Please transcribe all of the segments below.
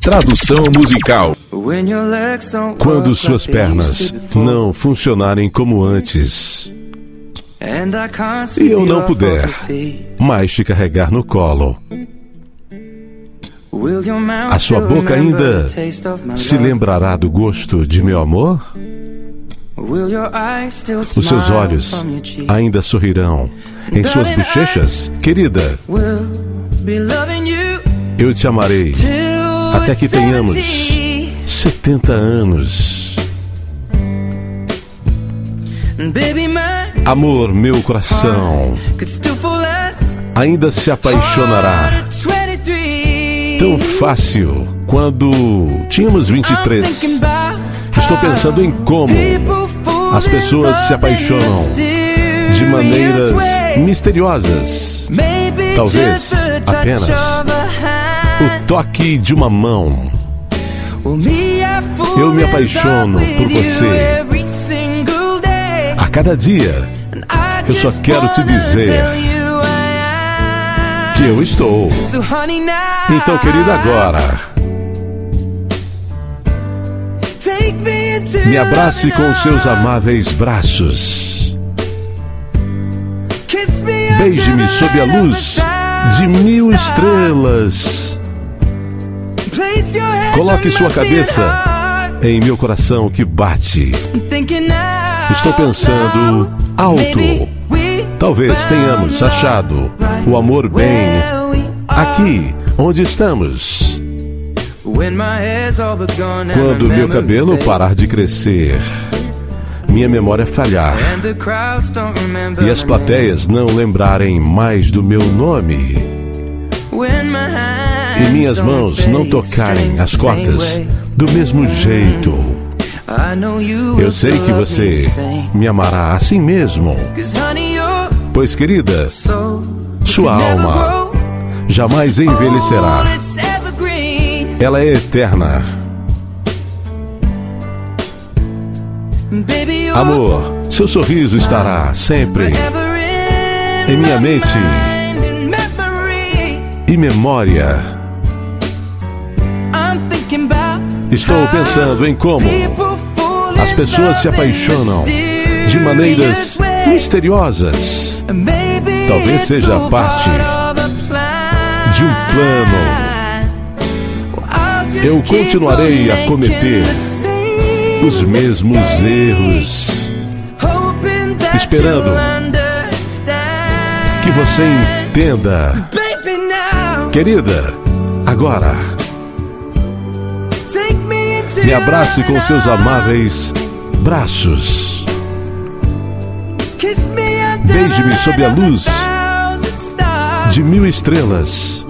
Tradução musical. Quando suas pernas não funcionarem como antes. E eu não puder mais te carregar no colo, a sua boca ainda se lembrará do gosto de meu amor? Os seus olhos ainda sorrirão em suas bochechas? Querida, eu te amarei até que tenhamos 70 anos. Amor, meu coração ainda se apaixonará tão fácil quando tínhamos 23. Estou pensando em como as pessoas se apaixonam de maneiras misteriosas. Talvez apenas o toque de uma mão. Eu me apaixono por você. A cada dia, eu só quero te dizer que eu estou. Então, querida, agora. Me abrace com seus amáveis braços. Beije-me sob a luz de mil estrelas. Coloque sua cabeça em meu coração que bate. Estou pensando alto. Talvez tenhamos achado o amor bem aqui onde estamos. Quando meu cabelo parar de crescer, minha memória falhar e as plateias não lembrarem mais do meu nome e minhas mãos não tocarem as cordas do mesmo jeito. Eu sei que você me amará assim mesmo, pois, querida, sua alma jamais envelhecerá. Ela é eterna. Amor, seu sorriso estará sempre em minha mente e memória. Estou pensando em como as pessoas se apaixonam de maneiras misteriosas. Talvez seja parte de um plano. Eu continuarei a cometer os mesmos erros, esperando que você entenda. Querida, agora, me abrace com seus amáveis braços. Beije-me sob a luz de mil estrelas.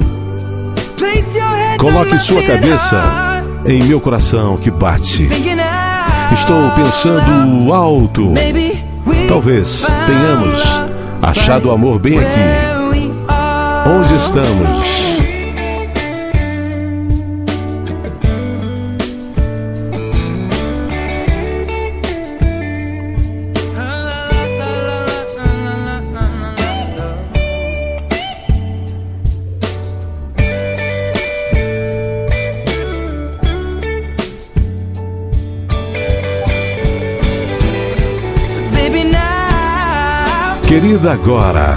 Coloque sua cabeça em meu coração que bate. Estou pensando alto. Talvez tenhamos achado o amor bem aqui. Onde estamos? Querida, agora.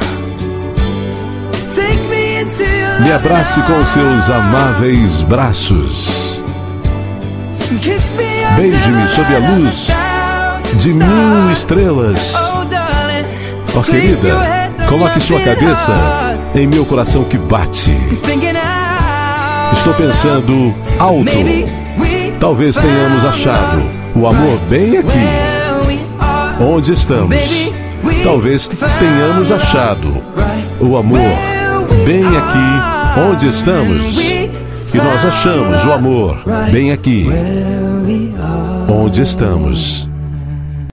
Me abrace com seus amáveis braços. Beije-me sob a luz de mil estrelas. Ó oh, querida, coloque sua cabeça em meu coração que bate. Estou pensando alto. Talvez tenhamos achado o amor bem aqui. Onde estamos? Talvez tenhamos achado o amor bem aqui onde estamos. E nós achamos o amor bem aqui onde estamos.